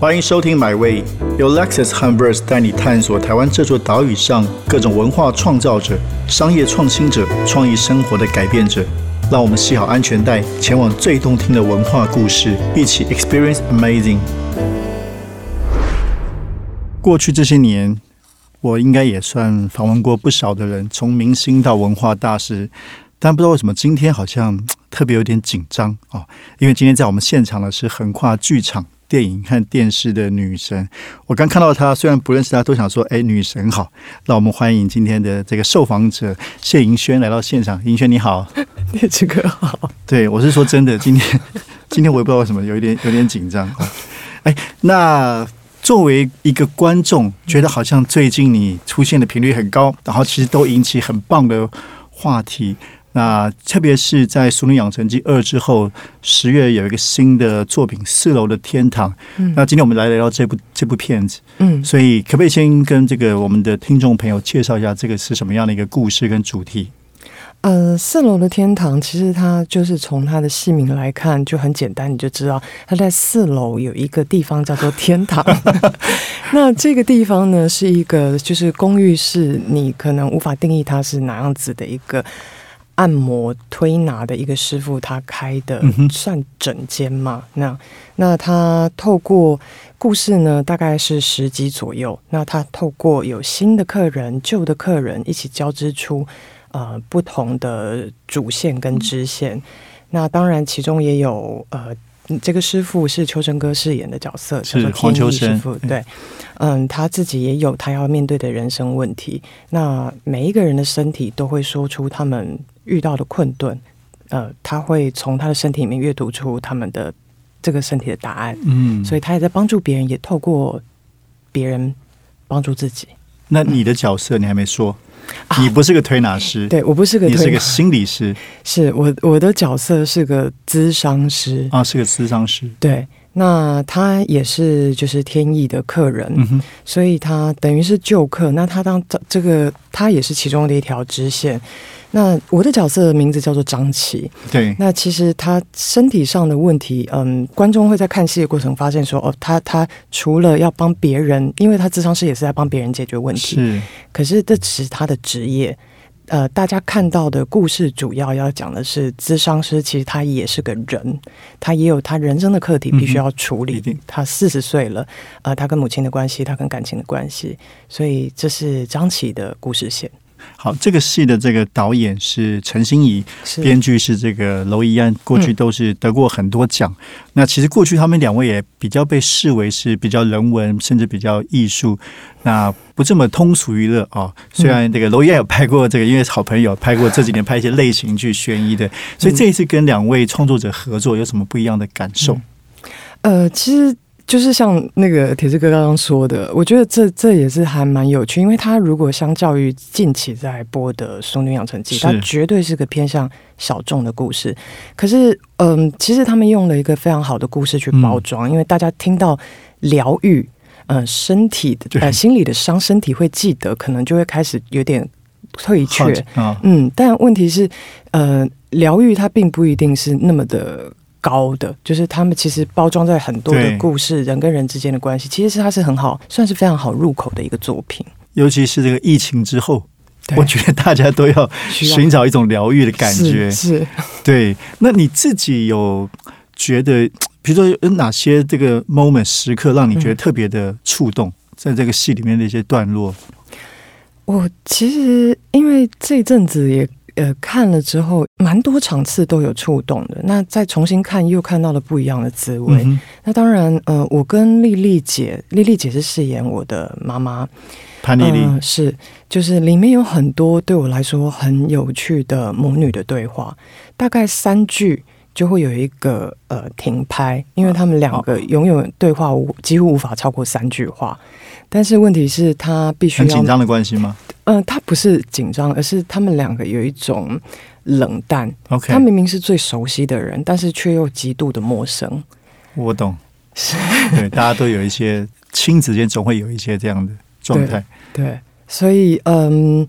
欢迎收听《My Way》，由 Lexus h u m b e r s 带你探索台湾这座岛屿上各种文化创造者、商业创新者、创意生活的改变者。让我们系好安全带，前往最动听的文化故事，一起 Experience Amazing。过去这些年，我应该也算访问过不少的人，从明星到文化大师，但不知道为什么今天好像特别有点紧张啊！因为今天在我们现场的是横跨剧场。电影和电视的女神，我刚看到她，虽然不认识她，都想说：“哎，女神好！”那我们欢迎今天的这个受访者谢盈萱来到现场。盈萱你好，叶志哥好。对，我是说真的，今天 今天我也不知道为什么有一点有点紧张啊。哎，那作为一个观众，觉得好像最近你出现的频率很高，然后其实都引起很棒的话题。那特别是在《熟女养成记二》之后，十月有一个新的作品《四楼的天堂》。嗯，那今天我们来聊聊这部这部片子。嗯，所以可不可以先跟这个我们的听众朋友介绍一下，这个是什么样的一个故事跟主题？呃，《四楼的天堂》其实它就是从它的戏名来看就很简单，你就知道它在四楼有一个地方叫做天堂。那这个地方呢，是一个就是公寓式，你可能无法定义它是哪样子的一个。按摩推拿的一个师傅，他开的算整间嘛？那那他透过故事呢，大概是十集左右。那他透过有新的客人、旧的客人一起交织出呃不同的主线跟支线。那当然，其中也有呃，这个师傅是秋生哥饰演的角色，是黄秋生师傅。对，嗯，他自己也有他要面对的人生问题。那每一个人的身体都会说出他们。遇到的困顿，呃，他会从他的身体里面阅读出他们的这个身体的答案，嗯，所以他也在帮助别人，也透过别人帮助自己。那你的角色你还没说，你不是个推拿师，对我不是个推，你是个心理师，是我我的角色是个咨商师啊，是个咨商师，对。那他也是就是天意的客人，所以他等于是旧客。那他当这个他也是其中的一条支线。那我的角色的名字叫做张琪。对。那其实他身体上的问题，嗯，观众会在看戏的过程发现说，哦，他他除了要帮别人，因为他智商师也是在帮别人解决问题。是。可是这只是他的职业。呃，大家看到的故事主要要讲的是，咨商师其实他也是个人，他也有他人生的课题必须要处理。他四十岁了，呃，他跟母亲的关系，他跟感情的关系，所以这是张琪的故事线。好，这个戏的这个导演是陈欣怡，编剧是这个娄艺安，过去都是得过很多奖。那其实过去他们两位也比较被视为是比较人文，甚至比较艺术，那不这么通俗娱乐啊。虽然这个娄艺安有拍过这个，因为好朋友拍过这几年拍一些类型剧、悬疑的，所以这一次跟两位创作者合作有什么不一样的感受？呃，其实。就是像那个铁志哥刚刚说的，我觉得这这也是还蛮有趣，因为他如果相较于近期在播的《淑女养成记》，它绝对是个偏向小众的故事。可是，嗯，其实他们用了一个非常好的故事去包装，因为大家听到疗愈，嗯，身体的 呃心理的伤，身体会记得，可能就会开始有点退却嗯，但问题是，呃，疗愈它并不一定是那么的。高的就是他们其实包装在很多的故事，人跟人之间的关系，其实是它是很好，算是非常好入口的一个作品。尤其是这个疫情之后，我觉得大家都要寻找一种疗愈的感觉。是，对。那你自己有觉得，比如说有哪些这个 moment 时刻让你觉得特别的触动，在这个戏里面的一些段落？我其实因为这阵子也。呃，看了之后，蛮多场次都有触动的。那再重新看，又看到了不一样的滋味。那当然，呃，我跟丽丽姐，丽丽姐是饰演我的妈妈潘丽丽，是就是里面有很多对我来说很有趣的母女的对话，大概三句就会有一个呃停拍，因为他们两个永远对话无几乎无法超过三句话。但是问题是，他必须很紧张的关系吗？嗯，他不是紧张，而是他们两个有一种冷淡。OK，他明明是最熟悉的人，但是却又极度的陌生。我懂，是对，大家都有一些亲子间总会有一些这样的状态。对，所以嗯。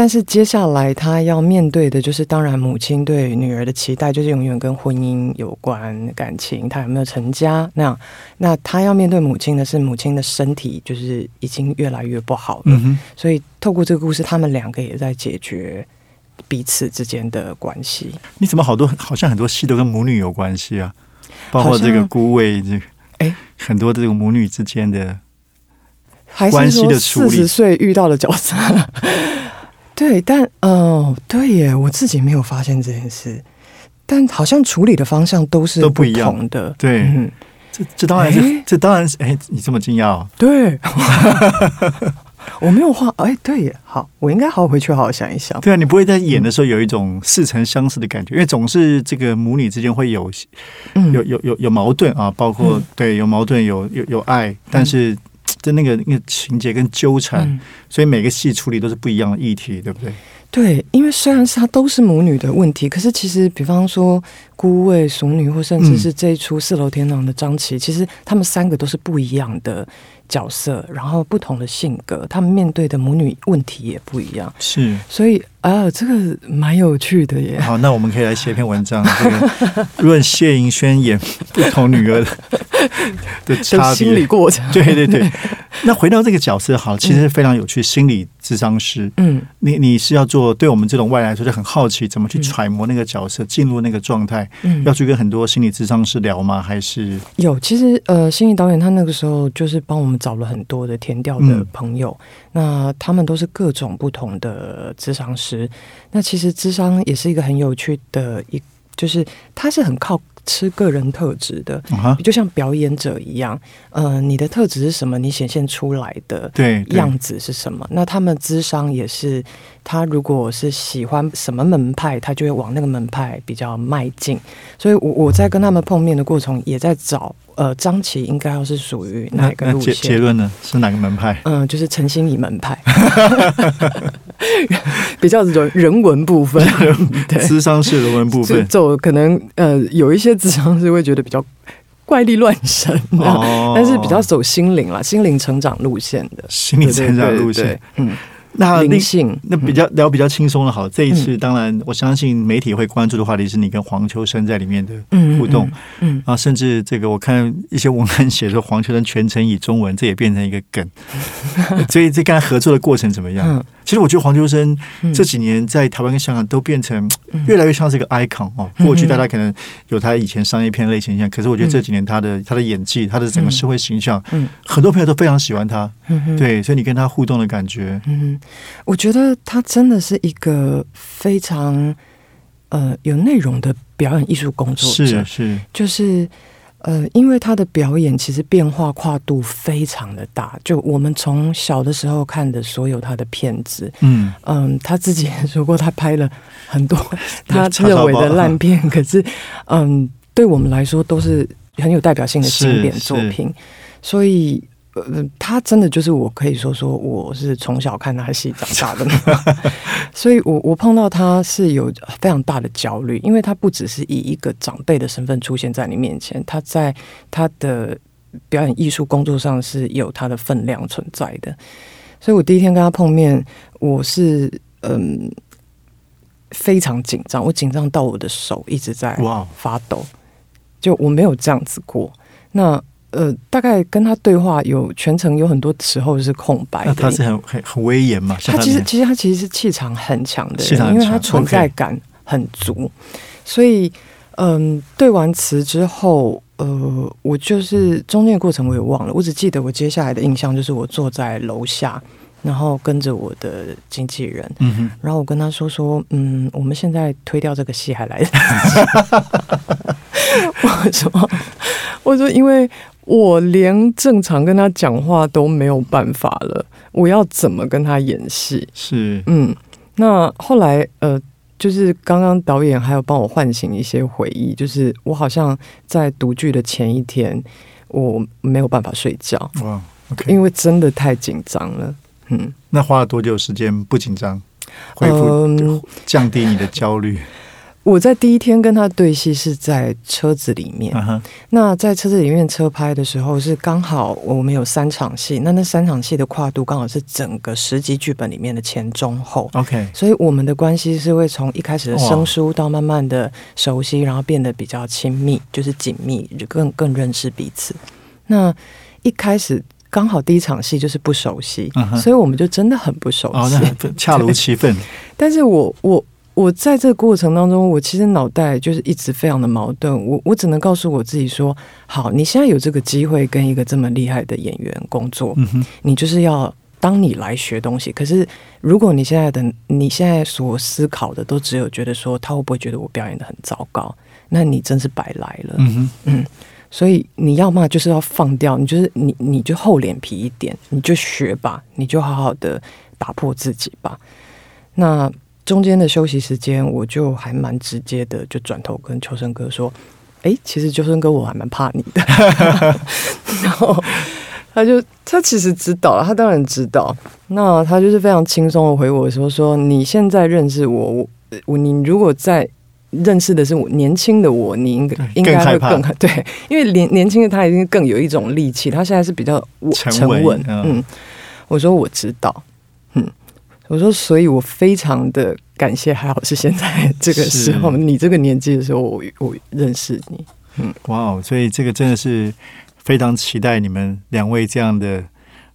但是接下来他要面对的就是，当然母亲对女儿的期待就是永远跟婚姻有关感情，他有没有成家那样。那他要面对母亲的是母亲的身体，就是已经越来越不好了。嗯，所以透过这个故事，他们两个也在解决彼此之间的关系。你怎么好多好像很多戏都跟母女有关系啊？包括这个孤位，这个哎很多这个母女之间的，关系的处理四十岁遇到的角色？对，但哦，对耶，我自己没有发现这件事，但好像处理的方向都是都不一样。同的。对。嗯，这这当然是哎这当然是哎，你这么惊讶哦？对，我没有画，哎，对耶，好，我应该好好回去好好想一想。对啊，你不会在演的时候有一种似曾相识的感觉，因为总是这个母女之间会有嗯。有有有有矛盾啊，包括、嗯。对有矛盾有有有爱，但是在那个那个情节跟纠缠，嗯所以每个戏处理都是不一样的议题，对不对？对，因为虽然是它都是母女的问题，可是其实，比方说孤味、熟女，或甚至是这一出《四楼天堂》的张琪，其实他们三个都是不一样的角色，然后不同的性格，他们面对的母女问题也不一样，是。所以啊，这个蛮有趣的耶。好，那我们可以来写一篇文章，这个论谢盈萱演不同女儿的 的心理别。过程，对对对，那回到这个角色，好，其实非常有趣。心理智商师，嗯。你你是要做，对我们这种外来说就很好奇，怎么去揣摩那个角色，进入那个状态，嗯。要去跟很多心理智商师聊吗？还是？有，其实呃，心理导演他那个时候就是帮我们找了很多的填调的嗯。朋友，那他们都是各种不同的智商师。那其实智商也是一个很有趣的一，就是它是很靠吃个人特质的？就像表演者一样，呃，你的特质是什么，你显现出来的对，样子是什么？那他们智商也是，他如果是喜欢什么门派，他就会往那个门派比较迈进。所以我我在跟他们碰面的过程，也在找，呃，张琪应该要是属于哪个路线结结？论呢？是哪个门派？嗯，就是陈心怡门派，比较人人文部分，对，智商是人文部就分。走可能呃有一些智商是会觉得比较怪力乱神、啊，哦。但是比较走心灵啦，心灵成长路线的。心理成长路线。对，对对嗯，那另灵性，那比较聊比较轻松的好，这一次嗯。当然我相信媒体会关注的话题是你跟黄秋生在里面的嗯互动，嗯，啊，甚至这个我看一些文案写说黄秋生全程以中文，这也变成一个梗。所以这跟他合作的过程怎么样？嗯其实我觉得黄秋生嗯。这几年在台湾跟香港都变成嗯。越来越像是一个 icon 哦。嗯过去大家可能有他以前商业片类型像，可是我觉得这几年他的他的演技，他的整个社会形象，嗯。很多朋友都非常喜欢他。嗯，对，所以你跟他互动的感觉，嗯，我觉得他真的是一个非常呃有内容的表演艺术工作者。是，是，就是呃，因为他的表演其实变化跨度非常的大，就我们从小的时候看的所有他的片子，嗯，嗯，他自己也说过，他拍了很多 他认为的烂片，可是嗯，对我们来说都是很有代表性的经典作品，所以。呃，他真的就是我可以说说我是从小看他戏长大的，所以我我碰到他是有非常大的焦虑，因为他不只是以一个长辈的身份出现在你面前，他在他的表演艺术工作上是有他的分量存在的。所以我第一天跟他碰面，我是嗯非常紧张，我紧张到我的手一直在哇，发抖，就我没有这样子过。那呃，大概跟他对话有全程有很多时候是空白的。那他是很很很威严嘛？他其实其实他其实是气场很强的因为他存在感很足，所以嗯，对完词之后，呃，我就是中间的过程我也忘了，我只记得我接下来的印象就是我坐在楼下，然后跟着我的经纪人，嗯哼，然后我跟他说说，嗯，我们现在推掉这个戏还来得及。我说，我说，因为我连正常跟他讲话都没有办法了，我要怎么跟他演戏？是嗯，那后来呃，就是刚刚导演还有帮我唤醒一些回忆，就是我好像在读剧的前一天，我没有办法睡觉，哇因为真的太紧张了。嗯，那花了多久时间不紧张，恢复嗯降低你的焦虑？我在第一天跟他对戏是在车子里面。那在车子里面车拍的时候，是刚好我们有三场戏，那那三场戏的跨度刚好是整个十集剧本里面的前中后。OK，所以我们的关系是会从一开始的生疏到慢慢的熟悉，然后变得比较亲密，就是紧密，就更更认识彼此。那一开始刚好第一场戏就是不熟悉，所以我们就真的很不熟哦，悉。恰如其分。但是我我我在这个过程当中，我其实脑袋就是一直非常的矛盾。我我只能告诉我自己说：好，你现在有这个机会跟一个这么厉害的演员工作，嗯，你就是要当你来学东西。可是如果你现在的你现在所思考的都只有觉得说他会不会觉得我表演的很糟糕，那你真是白来了。嗯哼，所以你要嘛就是要放掉，你就是你你就厚脸皮一点，你就学吧，你就好好的打破自己吧。那中间的休息时间，我就还蛮直接的，就转头跟秋生哥说：“诶，其实秋生哥我还蛮怕你的。” 然后他就他其实知道了，他当然知道。那他就是非常轻松的回我说：“说你现在认识我，我我你如果在。”认识的是我年轻的我，你应该应该会更更对，因为年年轻的他已经更有一种力气，他现在是比较沉稳稳，嗯嗯，我说我知道，嗯，我说所以我非常的感谢，还好是现在 这个时候，你这个年纪的时候，我我认识你，嗯哇哦，所以这个真的是非常期待你们两位这样的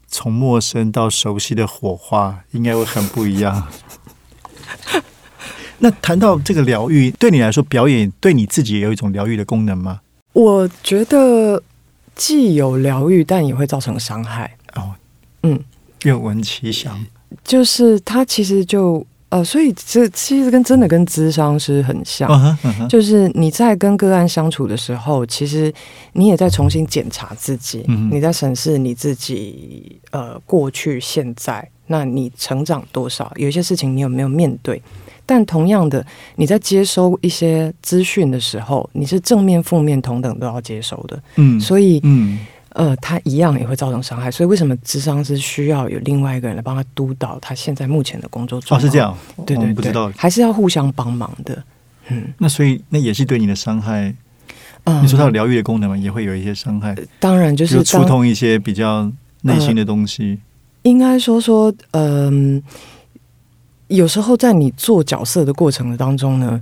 从陌生到熟悉的火花，应该会很不一样。那谈到这个疗愈，对你来说，表演对你自己也有一种疗愈的功能吗？我觉得既有疗愈，但也会造成伤害，哦，嗯，愿闻其详。就是他其实就呃，所以这其实跟真的跟智商是很像，就是你在跟个案相处的时候，其实你也在重新检查自己，你在审视你自己呃过去、现在，那你成长多少？有一些事情你有没有面对？但同样的，你在接收一些资讯的时候，你是正面、负面同等都要接收的，嗯，所以嗯，呃，他一样也会造成伤害。所以为什么智商是需要有另外一个人来帮他督导他现在目前的工作状哦，况？是这，样，对对对，不知道。还是要互相帮忙的。嗯，那所以那也是对你的伤害。嗯你说它有疗愈的功能吗？也会有一些伤害，当然就就是触当痛一些比较内心的东西。应该说说，嗯、有时候在你做角色的过程当中呢，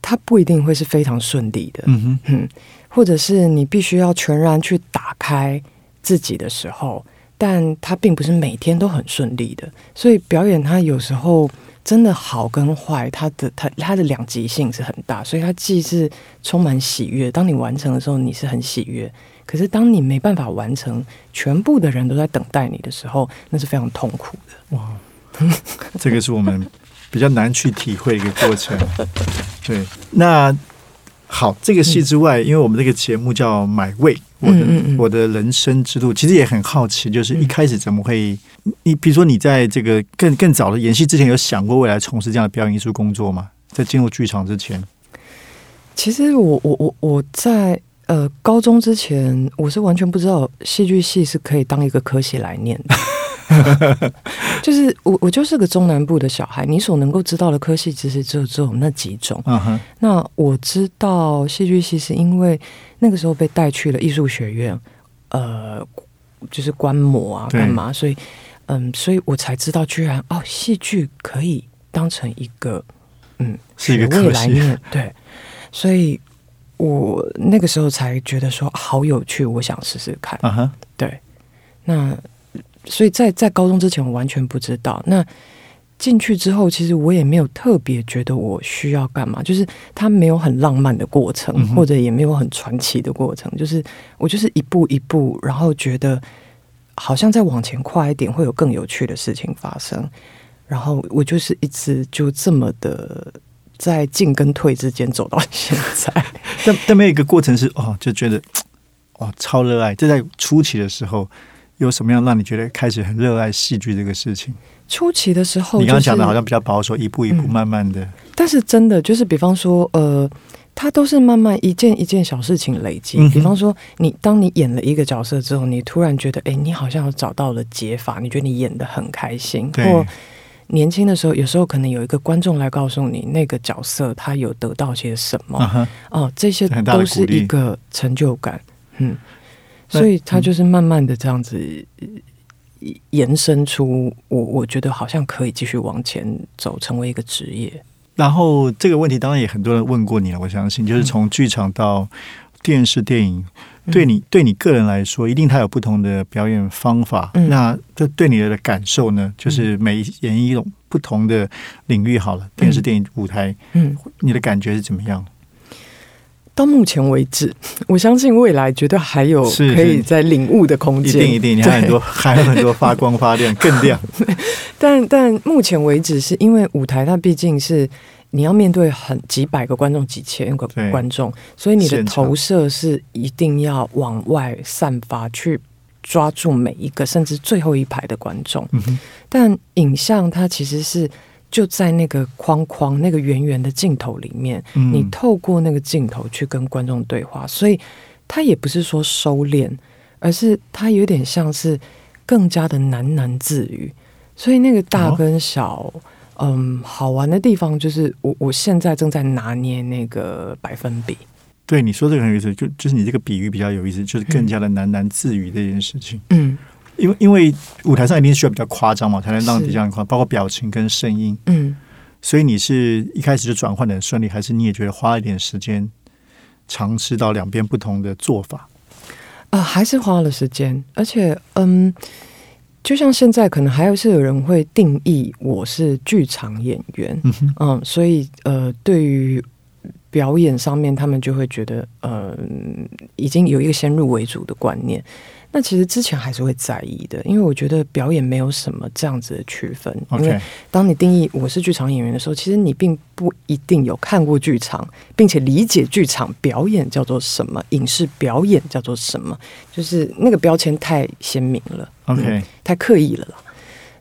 他不一定会是非常顺利的，嗯哼，嗯，或者是你必须要全然去打开自己的时候，但它并不是每天都很顺利的，所以表演它有时候真的好跟坏，它的它它的两极性是很大，所以它既是充满喜悦，当你完成的时候你是很喜悦，可是当你没办法完成，全部的人都在等待你的时候，那是非常痛苦的。哇，这个是我们比较难去体会一个过程。对，那好，这个戏之外，因为我们这个节目叫《买位》，我的、嗯嗯嗯我的人生之路，其实也很好奇，就是一开始怎么会？你比如说，你在这个更更早的演戏之前，有想过未来从事这样的表演艺术工作吗？在进入剧场之前，其实我我我我在呃高中之前，我是完全不知道戏剧系是可以当一个科系来念的。就是我我就是个中南部的小孩，你所能够知道的科系其实只有只有那几种。那我知道戏剧系是因为那个时候被带去了艺术学院，呃，就是观摩啊干嘛，所以嗯，所以我才知道居然哦，戏剧可以当成一个嗯是一个学位科系。来念，对，所以我那个时候才觉得说好有趣，我想试试看。嗯哼，对，那所以在在高中之前我完全不知道。那进去之后，其实我也没有特别觉得我需要干嘛，就是它没有很浪漫的过程，嗯或者也没有很传奇的过程，就是我就是一步一步，然后觉得好像再往前跨一点，会有更有趣的事情发生。然后我就是一直就这么的在进跟退之间走到现在。但但没有一个过程是哦，就觉得哦超热爱。这在初期的时候，有什么样让你觉得开始很热爱戏剧这个事情？初期的时候、你刚刚讲的好像比较保守，一步一步嗯。慢慢的，但是真的就是，比方说，呃，它都是慢慢一件一件小事情累积。比方说，你当你演了一个角色之后，你突然觉得，哎，你好像找到了解法，你觉得你演的很开心，或年轻的时候，有时候可能有一个观众来告诉你，那个角色他有得到些什么，哦，这些都是一个成就感，嗯，那所以他就是慢慢的这样子呃延伸出我，我觉得好像可以继续往前走，成为一个职业。然后这个问题当然也很多人问过你了，我相信，就是从剧场到电视电影，嗯对你对你个人来说，一定它有不同的表演方法。嗯那这对你的感受呢，就是每演绎一种不同的领域好了，电视、电影、舞台，嗯，你的感觉是怎么样？到目前为止，我相信未来绝对还有可以在领悟的空间，一定一定，你还有很多 还有很多发光发亮，更亮。但但目前为止，是因为舞台它毕竟是你要面对很几百个观众、几千个观众，所以你的投射是一定要往外散发，去抓住每一个甚至最后一排的观众。嗯，但影像它其实是就在那个框框、那个圆圆的镜头里面，嗯你透过那个镜头去跟观众对话，所以他也不是说收敛，而是他有点像是更加的喃喃自语。所以那个大跟小，嗯，好玩的地方就是我我现在正在拿捏那个百分比。对你说这个很有意思，就就是你这个比喻比较有意思，就是更加的喃喃自语这件事情。嗯因为因为舞台上一定需要比较夸张嘛，才能让是底下人夸，包括表情跟声音。嗯，所以你是一开始就转换的很顺利，还是你也觉得花一点时间尝试到两边不同的做法？呃、还是花了时间，而且嗯，就像现在可能还是有人会定义我是剧场演员，嗯哼，嗯，所以呃，对于表演上面，他们就会觉得呃，已经有一个先入为主的观念。那其实之前还是会在意的，因为我觉得表演没有什么这样子的区分。因为当你定义我是剧场演员的时候，其实你并不一定有看过剧场，并且理解剧场表演叫做什么，影视表演叫做什么，就是那个标签太鲜明了。OK，、嗯太刻意了啦。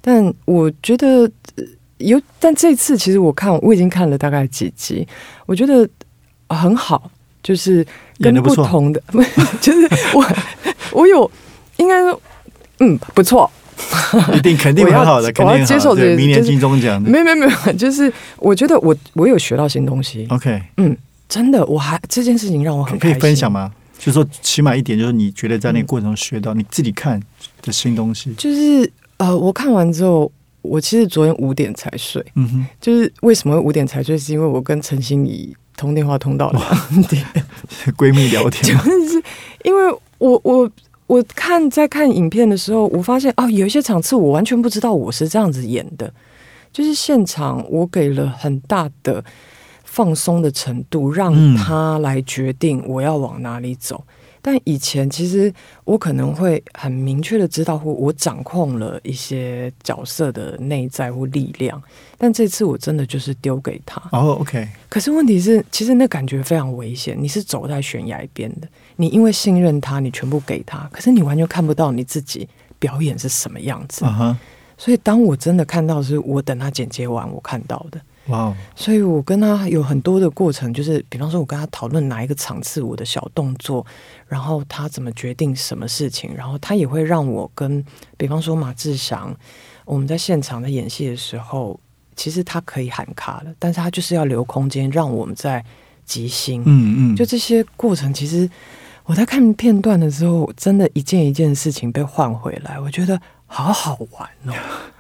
但我觉得呃有，但这次其实我看我已经看了大概几集，我觉得呃很好，就是跟不同的，就是我我有应该说嗯不错，一定肯定很好的，肯定接受这个明年金钟奖的。没有没有没有，就是我觉得我我有学到新东西，OK，嗯真的，我还这件事情让我很可以分享吗？就是说，起码一点，就是你觉得在那个过程中学到你自己看的新东西。就是呃，我看完之后，我其实昨天五点才睡。嗯哼，就是为什么会五点才睡，是因为我跟陈心怡通电话通到两点，闺蜜聊天，就是因为我我我看在看影片的时候，我发现哦，有一些场次我完全不知道我是这样子演的，就是现场我给了很大的放松的程度，让嗯他来决定我要往哪里走。但以前其实我可能会很明确的知道，或我掌控了一些角色的内在或力量，但这次我真的就是丢给他。哦，OK，可是问题是，其实那感觉非常危险。你是走在悬崖边的，你因为信任他，你全部给他，可是你完全看不到你自己表演是什么样子。所以当我真的看到，是我等他剪接完我看到的。所以我跟他有很多的过程，就是比方说，我跟他讨论哪一个场次我的小动作，然后他怎么决定什么事情，然后他也会让我跟，比方说马志祥，我们在现场在演戏的时候，其实他可以喊卡了，但是他就是要留空间让我们在即兴。嗯嗯，就这些过程，其实我在看片段的时候，真的一件一件事情被换回来，我觉得好好玩哦。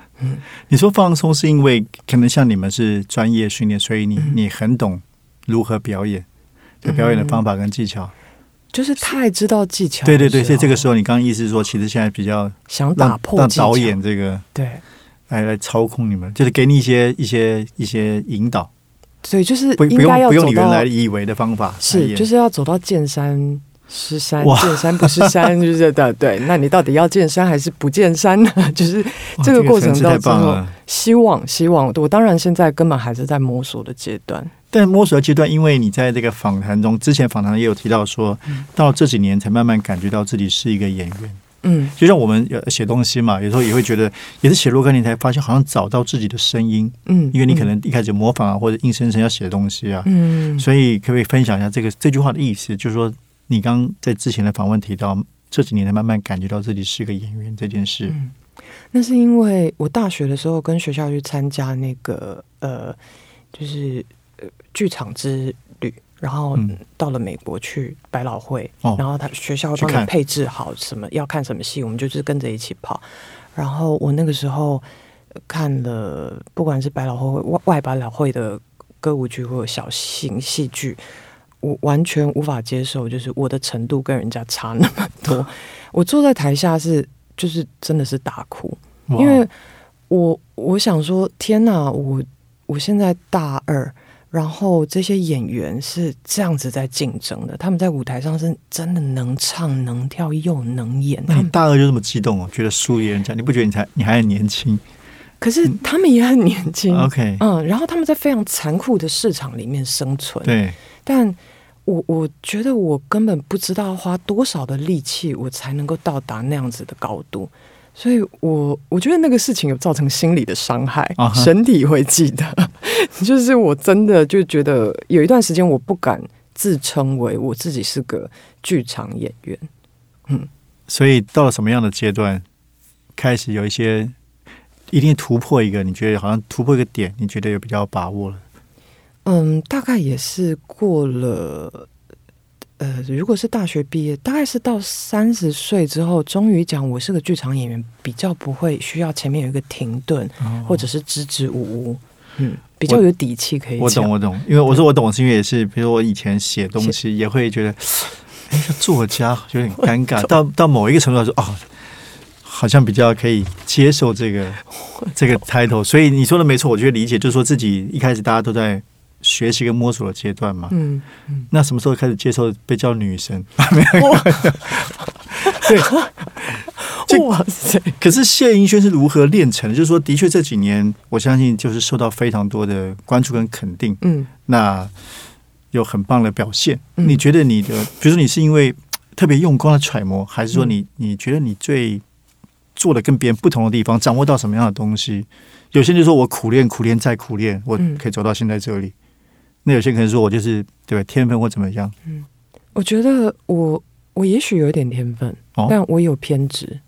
你说放松是因为可能像你们是专业训练，所以你你很懂如何表演，就表演的方法跟技巧。就是太知道技巧对对对，所以这个时候你刚刚意思是说，其实现在比较想打破导演这个对。来来操控你们，就是给你一些一些一些引导，对就是不不应该用不用你原来以为的方法是，就是要走到剑山是山，见山不是山，就是的。对，那你到底要见山还是不见山呢？就是这个过程到最后棒了。希望，希望我当然现在根本还是在摸索的阶段。但摸索的阶段，因为你在这个访谈中，之前访谈也有提到说，到这几年才慢慢感觉到自己是一个演员。嗯就像我们呃写东西嘛，有时候也会觉得，也是写若干年才发现，好像找到自己的声音，嗯，因为你可能一开始模仿啊，或者硬生生要写东西啊，嗯，所以可不可以分享一下这个这句话的意思？就是说，你刚在之前的访问提到，这几年才慢慢感觉到自己是个演员这件事。嗯那是因为我大学的时候跟学校去参加那个呃，就是呃剧场之旅，然后嗯到了美国去百老汇，哦然后他学校帮你配置好什么要看什么戏，我们就是跟着一起跑。然后我那个时候呃看了，不管是百老汇外外百老汇的歌舞剧或者小型戏剧，我完全无法接受，就是我的程度跟人家差那么多。我坐在台下是就是真的是大哭，因为我我想说，天哪，我我现在大二，然后这些演员是这样子在竞争的，他们在舞台上是真的能唱能跳又能演，那你大二就这么激动哦，觉得输别人家，你不觉得你才你还很年轻可是他们也很年轻。OK，嗯，然后他们在非常残酷的市场里面生存，对，但我我觉得我根本不知道花多少的力气，我才能够到达那样子的高度，所以我我觉得那个事情有造成心理的伤害身体会记得。就是我真的就觉得有一段时间我不敢自称为我自己是个剧场演员。嗯所以到了什么样的阶段，开始有一些一定突破一个，你觉得好像突破一个点，你觉得有比较把握了？嗯，大概也是过了，呃，如果是大学毕业，大概是到三十岁之后，终于讲我是个剧场演员，比较不会需要前面有一个停顿，或者是支支吾吾，嗯，比较有底气可以讲。我懂，我懂，因为我说我懂，是因为也是，比如我以前写东西也会觉得，哎，作家有点尴 尬，到到某一个程度来说，哦，好像比较可以接受这个 这个 title，所以你说的没错，我觉得理解，就是说自己一开始大家都在学习跟摸索的阶段嘛，嗯，那什么时候开始接受被叫女神？对，这哇塞，可是谢盈萱是如何练成的？就是说，的确这几年，我相信就是受到非常多的关注跟肯定。嗯那有很棒的表现。嗯你觉得你的，比如说你是因为特别用功的揣摩，还是说你你觉得你最做的跟别人不同的地方，掌握到什么样的东西？有些人就说我苦练苦练再苦练，我嗯可以走到现在这里。那有些人可能说我就是对吧天分或怎么样。嗯我觉得我我也许有点天分，哦但我有偏执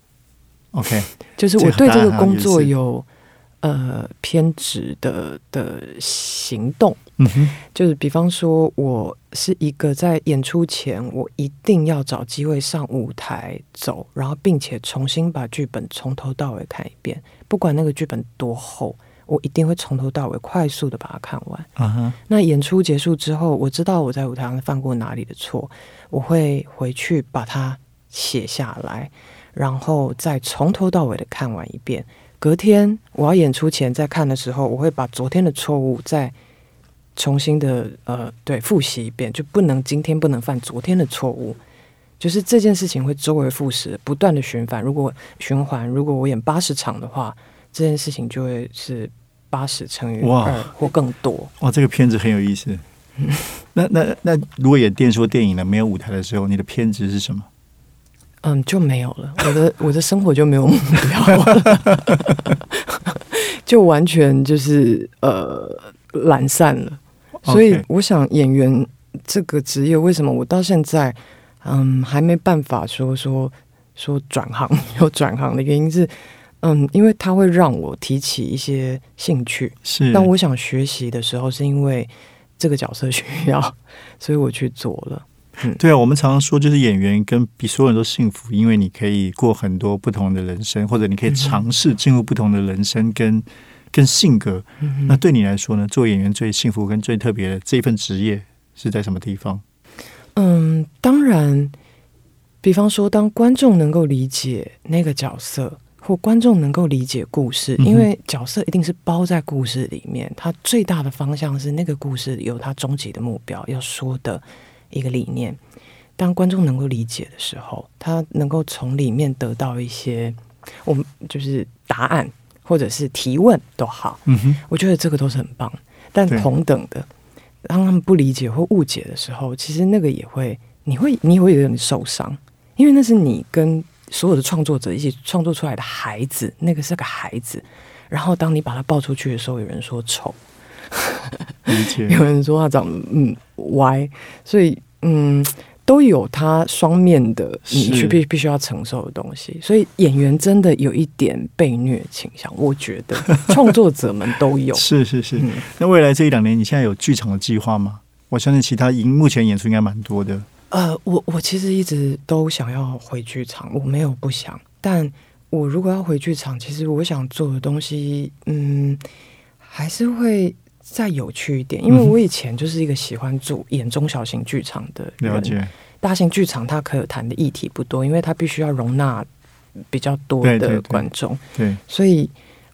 ，OK，就是我对这个工作有呃偏执的的行动。嗯哼，就是比方说，我是一个在演出前，我一定要找机会上舞台走，然后并且重新把剧本从头到尾看一遍，不管那个剧本多厚，我一定会从头到尾快速的把它看完。那演出结束之后，我知道我在舞台上犯过哪里的错，我会回去把它写下来，然后再从头到尾的看完一遍。隔天我要演出前再看的时候，我会把昨天的错误再重新的呃对复习一遍，就不能今天不能犯昨天的错误。就是这件事情会周而复始，不断的循环。如果循环，如果我演八十场的话，这件事情就会是八十乘以哇二或更多。哇，这个片子很有意思。那 那那，如果演电视或电影呢，没有舞台的时候，你的偏执是什么？嗯，就没有了。我的 我的生活就没有目标了，就完全就是呃懒散了。所以我想演员这个职业，为什么我到现在嗯还没办法说说说转行有转行的原因是，嗯，因为它会让我提起一些兴趣。是，当我想学习的时候，是因为这个角色需要，所以我去做了。对啊，我们常常说，就是演员跟比所有人都幸福，因为你可以过很多不同的人生，或者你可以尝试进入不同的人生跟跟性格。嗯那对你来说呢，做演员最幸福跟最特别的这一份职业是在什么地方？嗯，当然，比方说，当观众能够理解那个角色，或观众能够理解故事，因为角色一定是包在故事里面，它最大的方向是那个故事有它终极的目标要说的一个理念。当观众能够理解的时候，他能够从里面得到一些我们就是答案，或者是提问都好。嗯哼，我觉得这个都是很棒，但同等的，当他们不理解或误解的时候，其实那个也会，你会你也会有点受伤，因为那是你跟所有的创作者一起创作出来的孩子，那个是个孩子。然后当你把他抱出去的时候，有人说丑，有人说他长得嗯歪，所以嗯，都有他双面的，你是去必必须要承受的东西。所以演员真的有一点被虐倾向，我觉得创作者们都有。是是是。嗯那未来这一两年，你现在有剧场的计划吗？我相信其他荧目前演出应该蛮多的。呃，我我其实一直都想要回剧场，我没有不想，但我如果要回剧场，其实我想做的东西，嗯，还是会再有趣一点，因为我以前就是一个喜欢做演中小型剧场的人。了解，大型剧场它可谈的议题不多，因为它必须要容纳比较多的对对对。观众，对，所以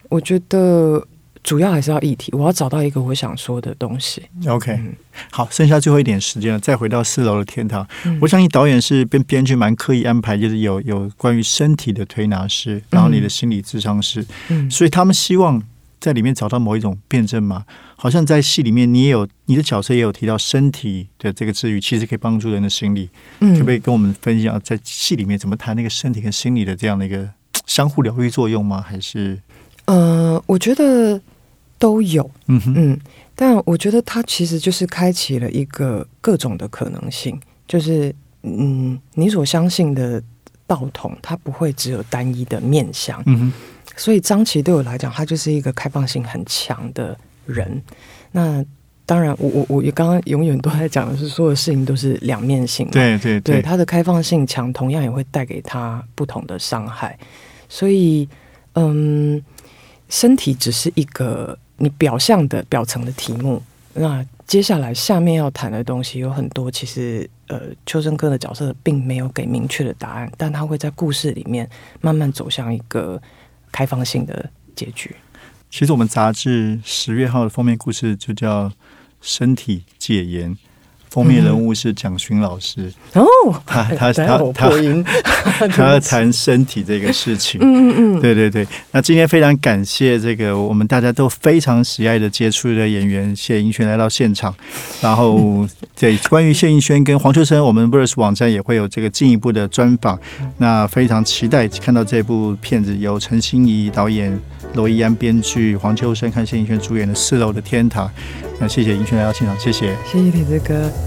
我觉得主要还是要议题，我要找到一个我想说的东西。OK，、嗯好，剩下最后一点时间了，再回到四楼的天堂。嗯我相信导演是编编剧蛮刻意安排，就是有有关于身体的推拿师，然后你的心理智商师，嗯所以他们希望在里面找到某一种辩证嘛。好像在戏里面，你也有你的角色也有提到身体的这个治愈，其实可以帮助人的心理。可不可嗯以跟我们分享在戏里面怎么谈那个身体跟心理的这样的一个相互疗愈作用吗？还是呃，我觉得都有，嗯哼嗯，但我觉得它其实就是开启了一个各种的可能性，就是嗯，你所相信的道统，它不会只有单一的面相，嗯哼所以张琪对我来讲，他就是一个开放性很强的人。那当然我，我我也刚刚永远都在讲的是，所有事情都是两面性嘛。对对对，他的开放性强，同样也会带给他不同的伤害。所以，嗯，身体只是一个你表象的表层的题目。那接下来下面要谈的东西有很多，其实呃，秋生哥的角色并没有给明确的答案，但他会在故事里面慢慢走向一个开放性的结局。其实我们杂志十月号的封面故事就叫《身体戒严》，封面人物是蒋勋老师，哦，他他他 他他要谈身体这个事情。嗯嗯嗯，对对对，那今天非常感谢这个我们大家都非常喜爱的杰出的演员谢盈萱来到现场，然后对关于谢盈萱跟黄秋生，我们 Verse 网站也会有这个进一步的专访，那非常期待看到这部片子，由陈心怡导演、罗一安编剧、黄秋生看谢盈萱主演的《四楼的天堂》。那谢谢盈萱来到现场，谢谢。谢谢铁子哥。